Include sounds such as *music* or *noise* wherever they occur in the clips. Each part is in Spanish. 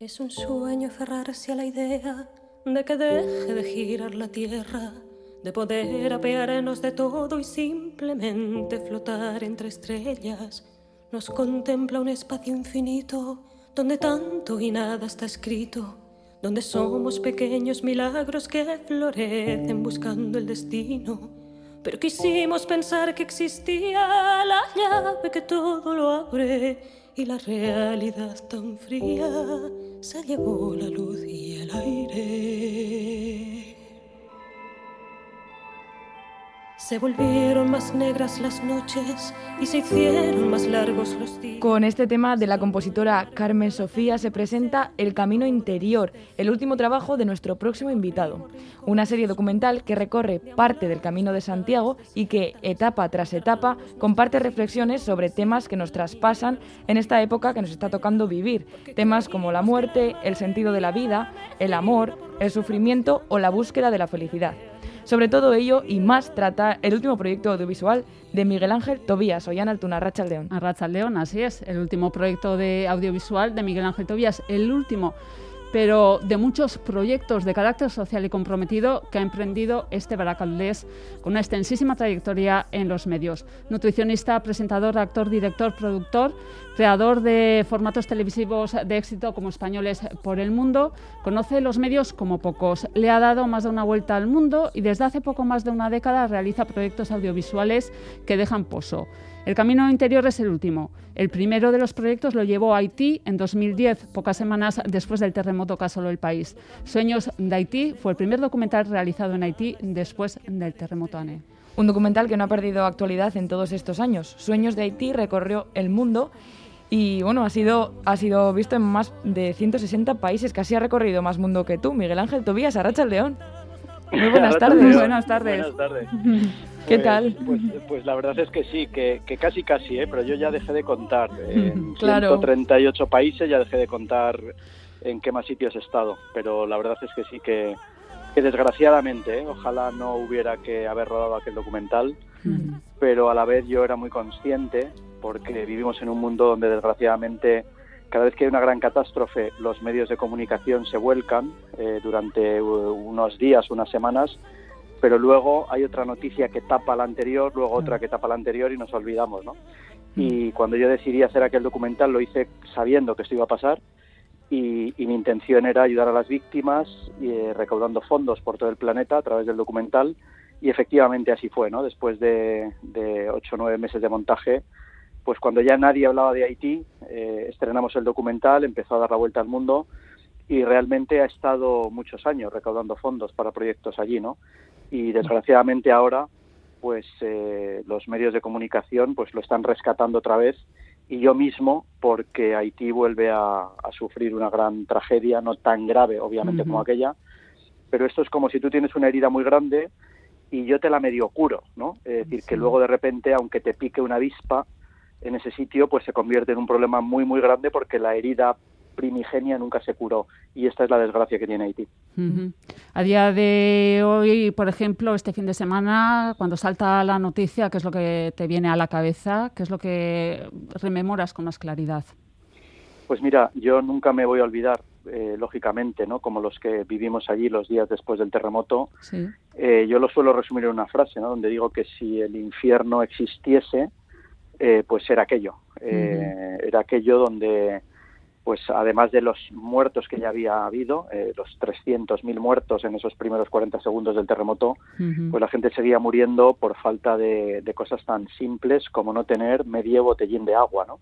Es un sueño aferrarse a la idea de que deje de girar la tierra, de poder apearnos de todo y simplemente flotar entre estrellas. Nos contempla un espacio infinito donde tanto y nada está escrito, donde somos pequeños milagros que florecen buscando el destino. Pero quisimos pensar que existía la llave que todo lo abre y la realidad tan fría se llevó la luz y el aire. Se volvieron más negras las noches y se hicieron más largos los días. Con este tema de la compositora Carmen Sofía se presenta El Camino Interior, el último trabajo de nuestro próximo invitado. Una serie documental que recorre parte del Camino de Santiago y que, etapa tras etapa, comparte reflexiones sobre temas que nos traspasan en esta época que nos está tocando vivir. Temas como la muerte, el sentido de la vida, el amor, el sufrimiento o la búsqueda de la felicidad. Sobre todo ello y más trata el último proyecto audiovisual de Miguel Ángel Tobías, Ollana Altuna, Racha León. Racha León, así es, el último proyecto de audiovisual de Miguel Ángel Tobías, el último pero de muchos proyectos de carácter social y comprometido que ha emprendido este baracaldés con una extensísima trayectoria en los medios. Nutricionista, presentador, actor, director, productor, creador de formatos televisivos de éxito como españoles por el mundo, conoce los medios como pocos. Le ha dado más de una vuelta al mundo y desde hace poco más de una década realiza proyectos audiovisuales que dejan pozo. El camino interior es el último. El primero de los proyectos lo llevó a Haití en 2010, pocas semanas después del terremoto que asoló el país. Sueños de Haití fue el primer documental realizado en Haití después del terremoto ANE. Un documental que no ha perdido actualidad en todos estos años. Sueños de Haití recorrió el mundo y bueno, ha sido, ha sido visto en más de 160 países, casi ha recorrido más mundo que tú. Miguel Ángel Tobías, Arracha el León. Muy *laughs* buenas tardes. Buenas tardes. Buenas *laughs* tardes. ¿Qué Pues- tal? Pues, pues la verdad es que sí, que, que casi casi, ¿eh? pero yo ya dejé de contar. *laughs* En Claro. 138 países ya dejé de contar en qué más sitios he estado, pero la verdad es que sí que, que desgraciadamente, ¿eh? ojalá no hubiera que haber rodado aquel documental, pero a la vez yo era muy consciente porque vivimos en un mundo donde desgraciadamente cada vez que hay una gran catástrofe los medios de comunicación se vuelcan eh, durante unos días, unas semanas, pero luego hay otra noticia que tapa la anterior, luego otra que tapa la anterior y nos olvidamos, ¿no? Y cuando yo decidí hacer aquel documental lo hice sabiendo que esto iba a pasar y, y mi intención era ayudar a las víctimas eh, recaudando fondos por todo el planeta a través del documental y efectivamente así fue, ¿no? Después de, de ocho o nueve meses de montaje, pues cuando ya nadie hablaba de Haití, eh, estrenamos el documental, empezó a dar la vuelta al mundo y realmente ha estado muchos años recaudando fondos para proyectos allí, ¿no? Y desgraciadamente ahora, pues eh, los medios de comunicación pues lo están rescatando otra vez y yo mismo porque Haití vuelve a, a sufrir una gran tragedia, no tan grave obviamente como aquella, pero esto es como si tú tienes una herida muy grande y yo te la medio curo, ¿no? Es decir, que luego de repente, aunque te pique una avispa en ese sitio, pues se convierte en un problema muy, muy grande porque la herida primigenia nunca se curó. Y esta es la desgracia que tiene Haití. A día de hoy, por ejemplo, este fin de semana, cuando salta la noticia, ¿qué es lo que te viene a la cabeza? ¿Qué es lo que rememoras con más claridad? Pues mira, yo nunca me voy a olvidar, eh, lógicamente, ¿no? Como los que vivimos allí los días después del terremoto, Sí. Eh, yo lo suelo resumir en una frase, ¿no? Donde digo que si el infierno existiese, eh, pues era aquello. Era aquello donde, pues además de los muertos que ya había habido, eh, los 300.000 muertos en esos primeros 40 segundos del terremoto, pues la gente seguía muriendo por falta de, de cosas tan simples como no tener medio botellín de agua, ¿no?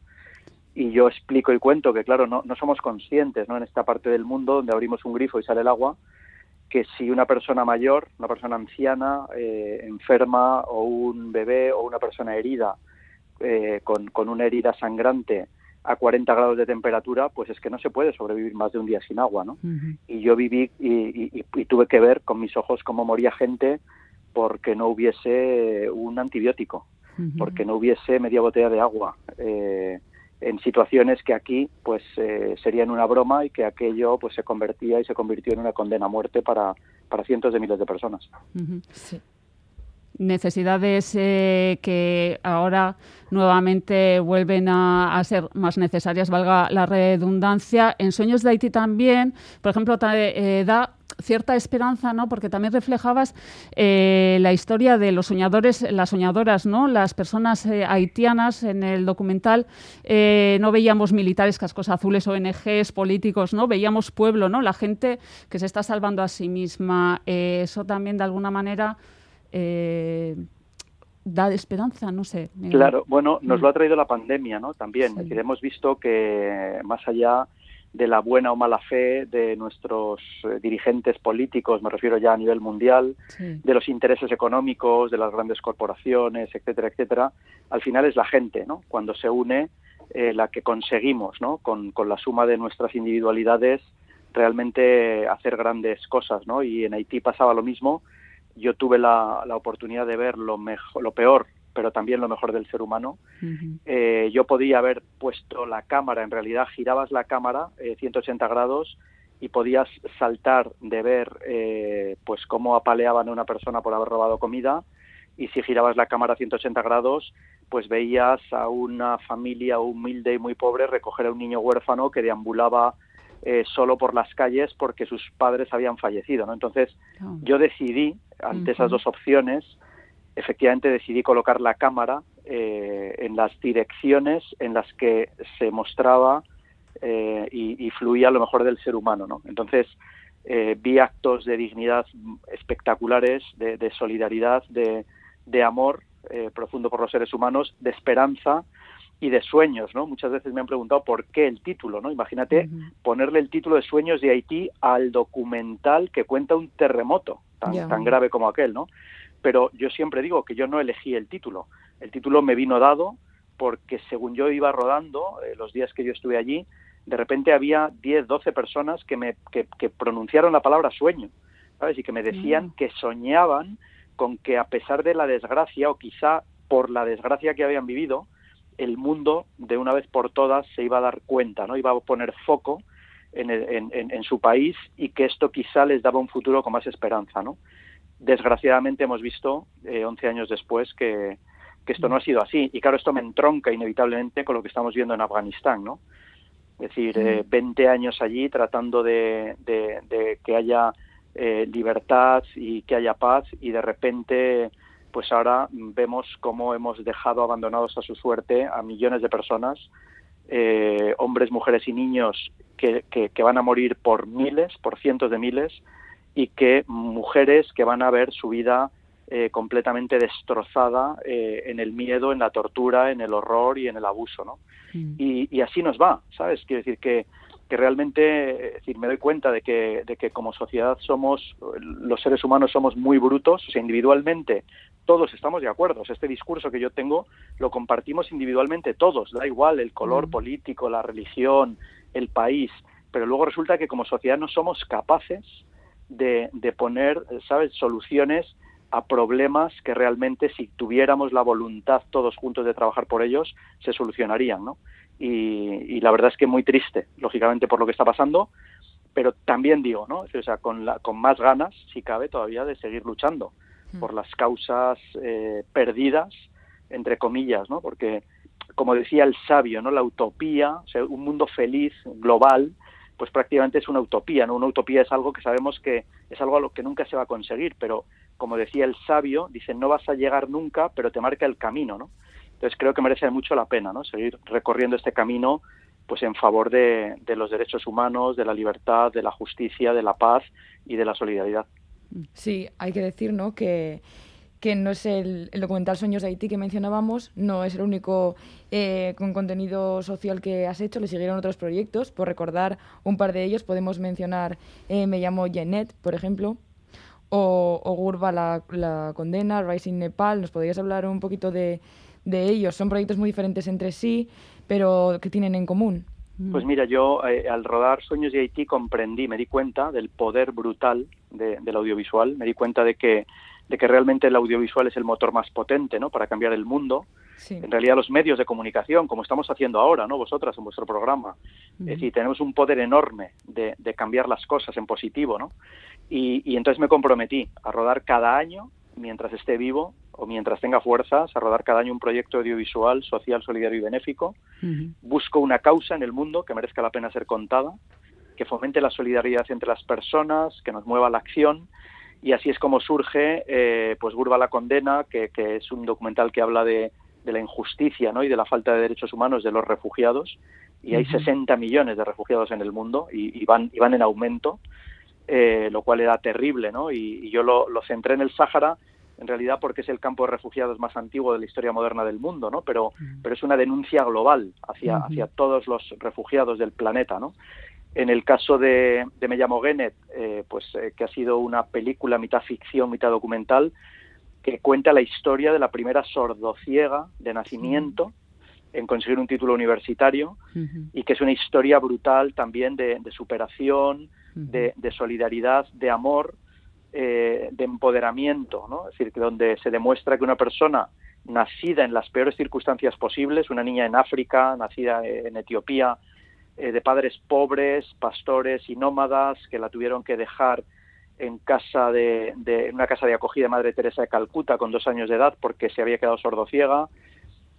Y yo explico y cuento que, claro, no, no somos conscientes, ¿no? En esta parte del mundo donde abrimos un grifo y sale el agua, que si una persona mayor, una persona anciana, eh, enferma o un bebé o una persona herida eh, con, con una herida sangrante a 40 grados de temperatura, pues es que no se puede sobrevivir más de un día sin agua, ¿no? Y yo viví y, y- y tuve que ver con mis ojos cómo moría gente porque no hubiese un antibiótico, porque no hubiese media botella de agua, eh, en situaciones que aquí pues eh, serían una broma y que aquello pues se convertía y se convirtió en una condena a muerte para, para cientos de miles de personas. Sí. Necesidades eh, que ahora nuevamente vuelven a, ser más necesarias, valga la redundancia. En Sueños de Haití también, por ejemplo, eh, da cierta esperanza, ¿no? Porque también reflejabas eh, la historia de los soñadores, las soñadoras, ¿no? Las personas haitianas en el documental no veíamos militares, cascos azules, ONGs, políticos, ¿no? Veíamos pueblo, ¿no? La gente que se está salvando a sí misma. eso también de alguna manera eh, da esperanza, no sé. Claro, bueno, nos lo ha traído la pandemia, ¿no? También, hemos visto que más allá de la buena o mala fe de nuestros eh, dirigentes políticos, me refiero ya a nivel mundial, de los intereses económicos, de las grandes corporaciones, etcétera, etcétera, al final es la gente, ¿no? Cuando se une eh, la que conseguimos, ¿no? Con, con la suma de nuestras individualidades realmente hacer grandes cosas, ¿no? Y en Haití pasaba lo mismo yo tuve la, oportunidad de ver lo, mejor, lo peor, pero también lo mejor del ser humano. Eh, yo podía haber puesto la cámara, en realidad girabas la cámara 180 eh, grados y podías saltar de ver eh, pues cómo apaleaban a una persona por haber robado comida y si girabas la cámara 180 grados pues veías a una familia humilde y muy pobre recoger a un niño huérfano que deambulaba eh, solo por las calles porque sus padres habían fallecido. ¿no? Entonces yo decidí, ante esas dos opciones, efectivamente decidí colocar la cámara eh, en las direcciones en las que se mostraba eh, y, fluía lo mejor del ser humano. ¿no? Entonces vi actos de dignidad espectaculares, de, solidaridad, de, de amor profundo por los seres humanos, de esperanza y de sueños, ¿no? Muchas veces me han preguntado por qué el título, ¿no? Imagínate ponerle el título de Sueños de Haití al documental que cuenta un terremoto tan, tan grave como aquel, ¿no? Pero yo siempre digo que yo no elegí el título. El título me vino dado porque según yo iba rodando, eh, los días que yo estuve allí, de repente había 10, 12 personas que, me, que, pronunciaron la palabra sueño, ¿sabes? Y que me decían que soñaban con que a pesar de la desgracia, o quizá por la desgracia que habían vivido, el mundo de una vez por todas se iba a dar cuenta, ¿no? Iba a poner foco en, en, su país y que esto quizá les daba un futuro con más esperanza, ¿no? Desgraciadamente hemos visto, eh, 11 años después, que, esto no ha sido así. Y claro, esto me entronca inevitablemente con lo que estamos viendo en Afganistán, ¿no? Es decir, eh, 20 años allí tratando de, de, que haya eh, libertad y que haya paz y de repente pues ahora vemos cómo hemos dejado abandonados a su suerte a millones de personas, eh, hombres, mujeres y niños que, que, van a morir por miles, por cientos de miles, y que mujeres que van a ver su vida eh, completamente destrozada eh, en el miedo, en la tortura, en el horror y en el abuso, ¿no? Mm. Y, y, así nos va, ¿sabes? Quiero decir que que realmente decir, me doy cuenta de que, de que como sociedad somos, los seres humanos somos muy brutos, o sea, individualmente todos estamos de acuerdo. este discurso que yo tengo lo compartimos individualmente todos, da igual el color mm. político, la religión, el país, pero luego resulta que como sociedad no somos capaces de, de poner, ¿sabes?, soluciones a problemas que realmente si tuviéramos la voluntad todos juntos de trabajar por ellos se solucionarían, ¿no? y, la verdad es que muy triste, lógicamente, por lo que está pasando, pero también digo, ¿no? O sea, con, la, con más ganas, si cabe, todavía de seguir luchando. Por las causas eh, perdidas, entre comillas, ¿no? Porque, como decía el sabio, ¿no? La utopía, o sea, un mundo feliz, global, pues prácticamente es una utopía, ¿no? Una utopía es algo que sabemos que es algo a lo que nunca se va a conseguir, pero como decía el sabio, dice, no vas a llegar nunca, pero te marca el camino, ¿no? Entonces creo que merece mucho la pena ¿no? seguir recorriendo este camino pues en favor de, los derechos humanos, de la libertad, de la justicia, de la paz y de la solidaridad. Sí, hay que decir ¿no? que, que no es el, documental Sueños de Haití que mencionábamos, no es el único eh, con contenido social que has hecho, le siguieron otros proyectos. Por recordar un par de ellos, podemos mencionar eh, Me llamo Jeanette, por ejemplo, o, o Gurba la, la condena, Rising Nepal. ¿Nos podrías hablar un poquito de, de ellos? Son proyectos muy diferentes entre sí, pero que tienen en común. Pues mira, yo eh, al rodar Sueños de Haití comprendí, me di cuenta del poder brutal del audiovisual, me di cuenta de que, de que realmente el audiovisual es el motor más potente ¿no? para cambiar el mundo. En realidad los medios de comunicación, como estamos haciendo ahora, ¿no? vosotras en vuestro programa, es decir, tenemos un poder enorme de, de cambiar las cosas en positivo. ¿no? Y, y entonces me comprometí a rodar cada año mientras esté vivo o mientras tenga fuerzas, a rodar cada año un proyecto audiovisual, social, solidario y benéfico. Busco una causa en el mundo que merezca la pena ser contada, que fomente la solidaridad entre las personas, que nos mueva la acción. Y así es como surge eh, pues Burba la Condena, que, es un documental que habla de, la injusticia ¿no? y de la falta de derechos humanos de los refugiados. Y hay 60 millones de refugiados en el mundo y, van, y van en aumento. Eh, lo cual era terrible, ¿no? Y, yo lo, centré en el Sáhara en realidad porque es el campo de refugiados más antiguo de la historia moderna del mundo, ¿no? Pero, pero es una denuncia global hacia, hacia todos los refugiados del planeta, ¿no? En el caso de, de Me llamo Genet, eh, pues eh, que ha sido una película mitad ficción, mitad documental, que cuenta la historia de la primera sordociega de nacimiento en conseguir un título universitario y que es una historia brutal también de, de superación, de, solidaridad, de amor, eh, de empoderamiento, ¿no? Es decir, que donde se demuestra que una persona nacida en las peores circunstancias posibles, una niña en África, nacida en Etiopía, eh, de padres pobres, pastores y nómadas, que la tuvieron que dejar en casa de, de, una casa de acogida de Madre Teresa de Calcuta con dos años de edad porque se había quedado sordociega,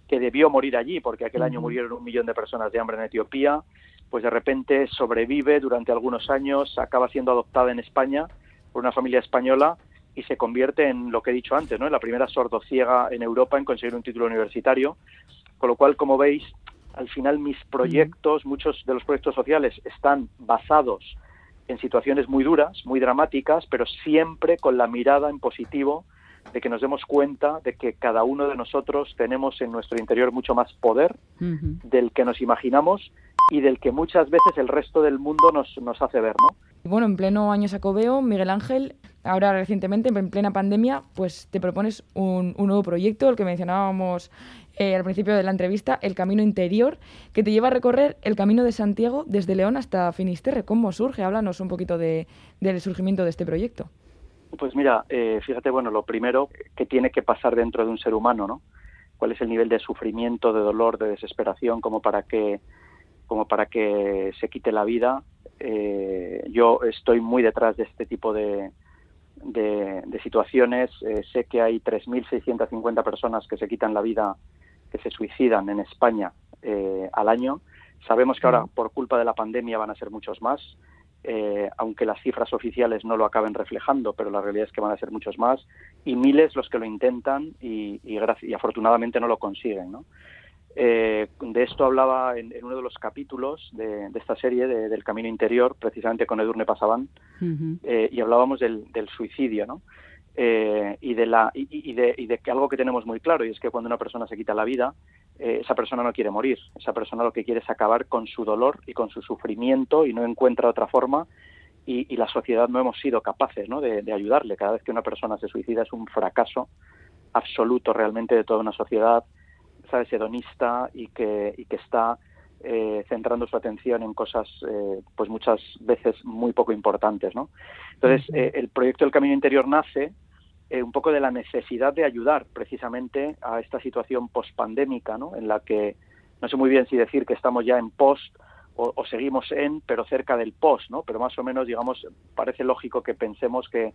que debió morir allí porque aquel año murieron un millón de personas de hambre en Etiopía, pues de repente sobrevive durante algunos años, acaba siendo adoptada en España por una familia española y se convierte en lo que he dicho antes, ¿no? en la primera sordociega en Europa en conseguir un título universitario. Con lo cual, como veis, al final mis proyectos, muchos de los proyectos sociales están basados en situaciones muy duras, muy dramáticas, pero siempre con la mirada en positivo de que nos demos cuenta de que cada uno de nosotros tenemos en nuestro interior mucho más poder del que nos imaginamos y del que muchas veces el resto del mundo nos, nos hace ver, ¿no? Bueno, en pleno año sacobeo, Miguel Ángel, ahora recientemente, en plena pandemia, pues te propones un, nuevo proyecto, el que mencionábamos eh, al principio de la entrevista, El Camino Interior, que te lleva a recorrer el Camino de Santiago desde León hasta Finisterre. ¿Cómo surge? Háblanos un poquito de, del surgimiento de este proyecto. Pues mira, eh, fíjate, bueno, lo primero que tiene que pasar dentro de un ser humano, ¿no? ¿Cuál es el nivel de sufrimiento, de dolor, de desesperación, como para que como para que se quite la vida. Eh, yo estoy muy detrás de este tipo de, de, situaciones. Eh, sé que hay 3.650 personas que se quitan la vida, que se suicidan en España eh, al año. Sabemos que ahora, por culpa de la pandemia, van a ser muchos más. aunque las cifras oficiales no lo acaben reflejando, pero la realidad es que van a ser muchos más, y miles los que lo intentan y, y, y afortunadamente no lo consiguen. ¿no? Eh, de esto hablaba en, uno de los capítulos de, esta serie, del Camino Interior, precisamente con Edurne Pasaban, eh, y hablábamos del, suicidio, ¿no? Eh, y, de la, y, de, y de que algo que tenemos muy claro, y es que cuando una persona se quita la vida, esa persona no quiere morir, esa persona lo que quiere es acabar con su dolor y con su sufrimiento y no encuentra otra forma y, la sociedad no hemos sido capaces ¿no? de, ayudarle. Cada vez que una persona se suicida es un fracaso absoluto realmente de toda una sociedad ¿sabes? hedonista y que, y que está eh, centrando su atención en cosas eh, pues muchas veces muy poco importantes ¿no? entonces eh, el proyecto del camino interior nace un poco de la necesidad de ayudar precisamente a esta situación pospandémica ¿no? en la que no sé muy bien si decir que estamos ya en post o, seguimos en pero cerca del post no pero más o menos digamos parece lógico que pensemos que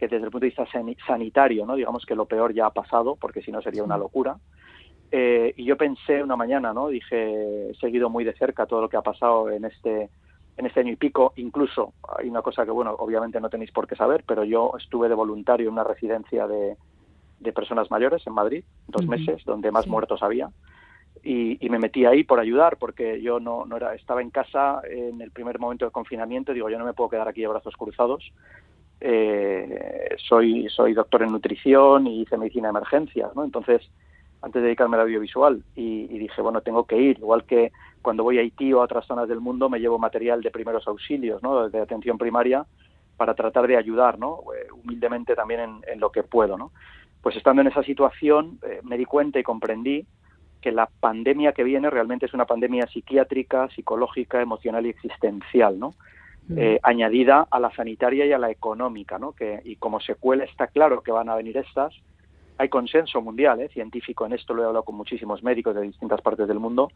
que desde el punto de vista sanitario, ¿no? digamos que lo peor ya ha pasado, porque si no sería una locura, eh, y yo pensé una mañana, ¿no? Dije, he seguido muy de cerca todo lo que ha pasado en este en este año y pico. Incluso hay una cosa que, bueno, obviamente no tenéis por qué saber, pero yo estuve de voluntario en una residencia de, de personas mayores en Madrid, dos meses, donde más muertos había. Y, me metí ahí por ayudar, porque yo no, no era, estaba en casa en el primer momento de confinamiento. Digo, yo no me puedo quedar aquí de brazos cruzados. Eh, soy, soy doctor en nutrición y hice medicina de emergencias, ¿no? Entonces, antes de dedicarme al audiovisual y, dije, bueno, tengo que ir, igual que cuando voy a Haití o a otras zonas del mundo me llevo material de primeros auxilios, ¿no? de atención primaria, para tratar de ayudar, ¿no? Eh, humildemente también en, lo que puedo. ¿no? Pues estando en esa situación eh, me di cuenta y comprendí que la pandemia que viene realmente es una pandemia psiquiátrica, psicológica, emocional y existencial, ¿no? Mm. Eh, añadida a la sanitaria y a la económica, ¿no? Que, y como secuela está claro que van a venir estas, hay consenso mundial, ¿eh? científico en esto, lo he hablado con muchísimos médicos de distintas partes del mundo,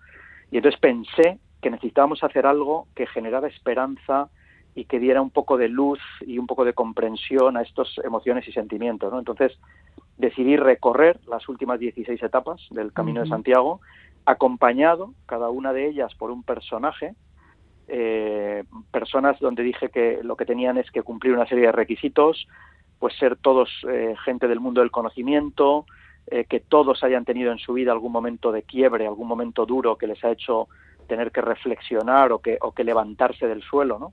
y entonces pensé que necesitábamos hacer algo que generara esperanza y que diera un poco de luz y un poco de comprensión a estas emociones y sentimientos. ¿no? Entonces, decidí recorrer las últimas 16 etapas del Camino de Santiago, acompañado cada una de ellas por un personaje, eh, personas donde dije que lo que tenían es que cumplir una serie de requisitos, pues ser todos eh, gente del mundo del conocimiento, eh, que todos hayan tenido en su vida algún momento de quiebre, algún momento duro que les ha hecho tener que reflexionar o que, o que levantarse del suelo, ¿no?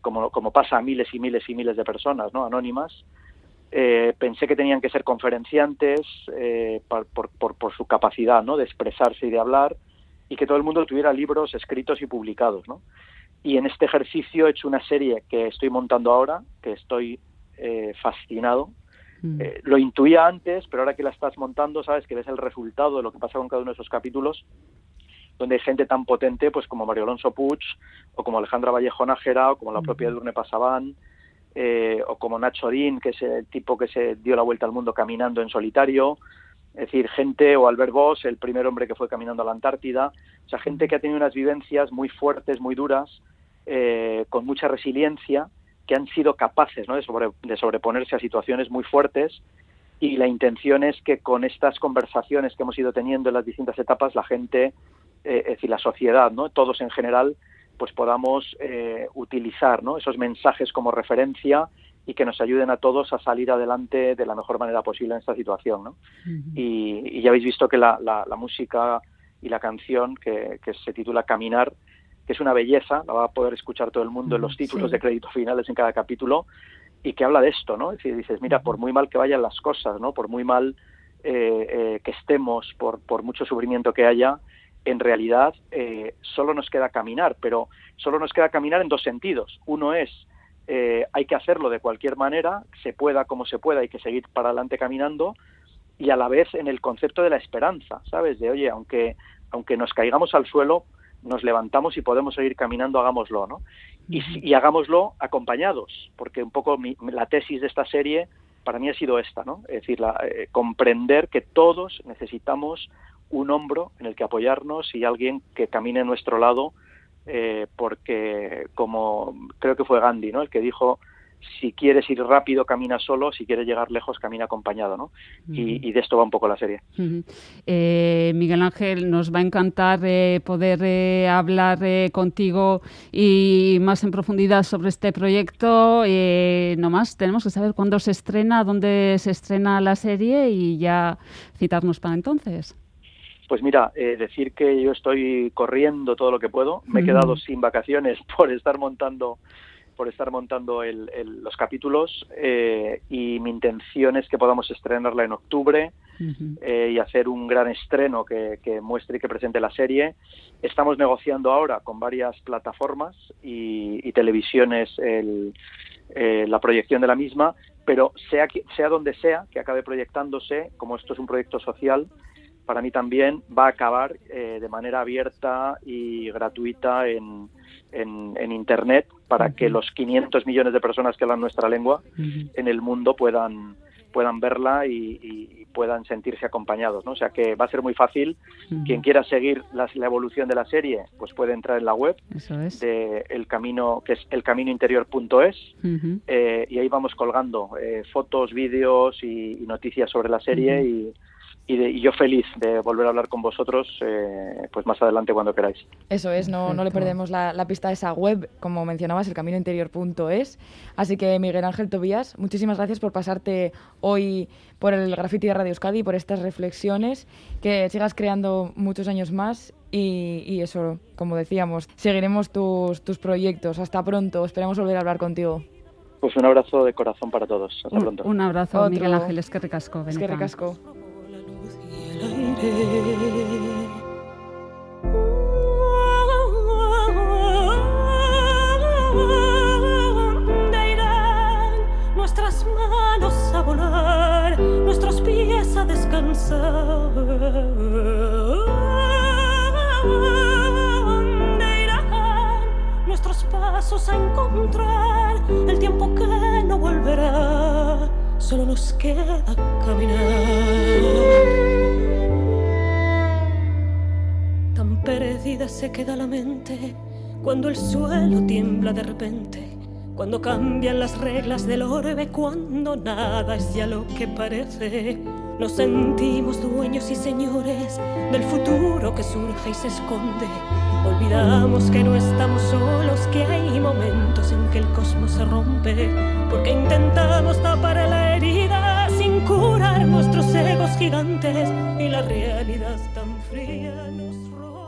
como, como pasa a miles y miles y miles de personas, ¿no? Anónimas. pensé que tenían que ser conferenciantes por, por, por, su capacidad ¿no? de expresarse y de hablar y que todo el mundo tuviera libros escritos y publicados. ¿no? Y en este ejercicio he hecho una serie que estoy montando ahora, que estoy eh, fascinado. Mm. Eh, lo intuía antes, pero ahora que la estás montando, sabes que ves el resultado de lo que pasa con cada uno de esos capítulos, donde hay gente tan potente pues como Mario Alonso Puig, o como Alejandra Vallejo Nájera, o como la propia Durne Pasaban, eh, o como Nacho Din, que es el tipo que se dio la vuelta al mundo caminando en solitario, es decir, gente, o Albert Voss, el primer hombre que fue caminando a la Antártida, o sea, gente que ha tenido unas vivencias muy fuertes, muy duras, eh, con mucha resiliencia, que han sido capaces ¿no? de, sobreponerse a situaciones muy fuertes y la intención es que con estas conversaciones que hemos ido teniendo en las distintas etapas, la gente, eh, es decir, la sociedad, ¿no? todos en general, pues podamos eh, utilizar ¿no? esos mensajes como referencia y que nos ayuden a todos a salir adelante de la mejor manera posible en esta situación. ¿no? y, ya habéis visto que la, música y la canción que, se titula Caminar, que es una belleza, la va a poder escuchar todo el mundo en los títulos de crédito finales en cada capítulo, y que habla de esto, ¿no? Es decir, dices, mira, por muy mal que vayan las cosas, ¿no? Por muy mal eh, eh, que estemos, por, por mucho sufrimiento que haya, en realidad eh, solo nos queda caminar, pero solo nos queda caminar en dos sentidos. Uno es hay que hacerlo de cualquier manera, se pueda como se pueda, hay que seguir para adelante caminando y a la vez en el concepto de la esperanza, ¿sabes? De, oye, aunque, aunque nos caigamos al suelo, nos levantamos y podemos seguir caminando, hagámoslo, ¿no? Y, hagámoslo acompañados, porque un poco la tesis de esta serie para mí ha sido esta, ¿no? Es decir, la, eh, comprender que todos necesitamos un hombro en el que apoyarnos y alguien que camine a nuestro lado eh, porque como creo que fue Gandhi, ¿no? El que dijo si quieres ir rápido camina solo, si quieres llegar lejos camina acompañado, ¿no? y, de esto va un poco la serie. Eh, Miguel Ángel, nos va a encantar eh, poder hablar contigo y más en profundidad sobre este proyecto. no más, tenemos que saber cuándo se estrena, dónde se estrena la serie y ya citarnos para entonces. Pues mira, eh, decir que yo estoy corriendo todo lo que puedo. Me he quedado sin vacaciones *laughs* por estar montando por estar montando los capítulos eh, y mi intención es que podamos estrenarla en octubre eh, y hacer un gran estreno que, muestre y que presente la serie. Estamos negociando ahora con varias plataformas y, televisiones la proyección de la misma, pero sea, sea donde sea que acabe proyectándose, como esto es un proyecto social, para mí también va a acabar eh, de manera abierta y gratuita en, en, Internet para que los 500 millones de personas que hablan nuestra lengua en el mundo puedan puedan verla y, puedan sentirse acompañados, ¿no? O sea que va a ser muy fácil. Quien quiera seguir la, evolución de la serie, pues puede entrar en la web de el camino que es elcaminointerior.es eh, y ahí vamos colgando eh, fotos, vídeos y, noticias sobre la serie y y, yo feliz de volver a hablar con vosotros eh, pues más adelante cuando queráis. Eso es, no, no le perdemos la, pista de esa web, como mencionabas, elcaminointerior.es. Así que Miguel Ángel Tobías, muchísimas gracias por pasarte hoy por el Graffiti de Radio Euskadi, por estas reflexiones, que sigas creando muchos años más y, eso, como decíamos, seguiremos tus, tus proyectos. Hasta pronto, esperamos volver a hablar contigo. Pues un abrazo de corazón para todos. Hasta pronto. Un abrazo, Miguel Ángel. Es que recasco. Es que recasco. ¿Dónde irán nuestras manos a volar, nuestros pies a descansar? ¿Dónde irán nuestros pasos a encontrar el tiempo que no volverá? Solo nos queda caminar. Se queda la mente cuando el suelo tiembla de repente, cuando cambian las reglas del orbe, cuando nada es ya lo que parece. Nos sentimos dueños y señores del futuro que surge y se esconde. Olvidamos que no estamos solos, que hay momentos en que el cosmos se rompe, porque intentamos tapar la herida sin curar nuestros egos gigantes y la realidad tan fría nos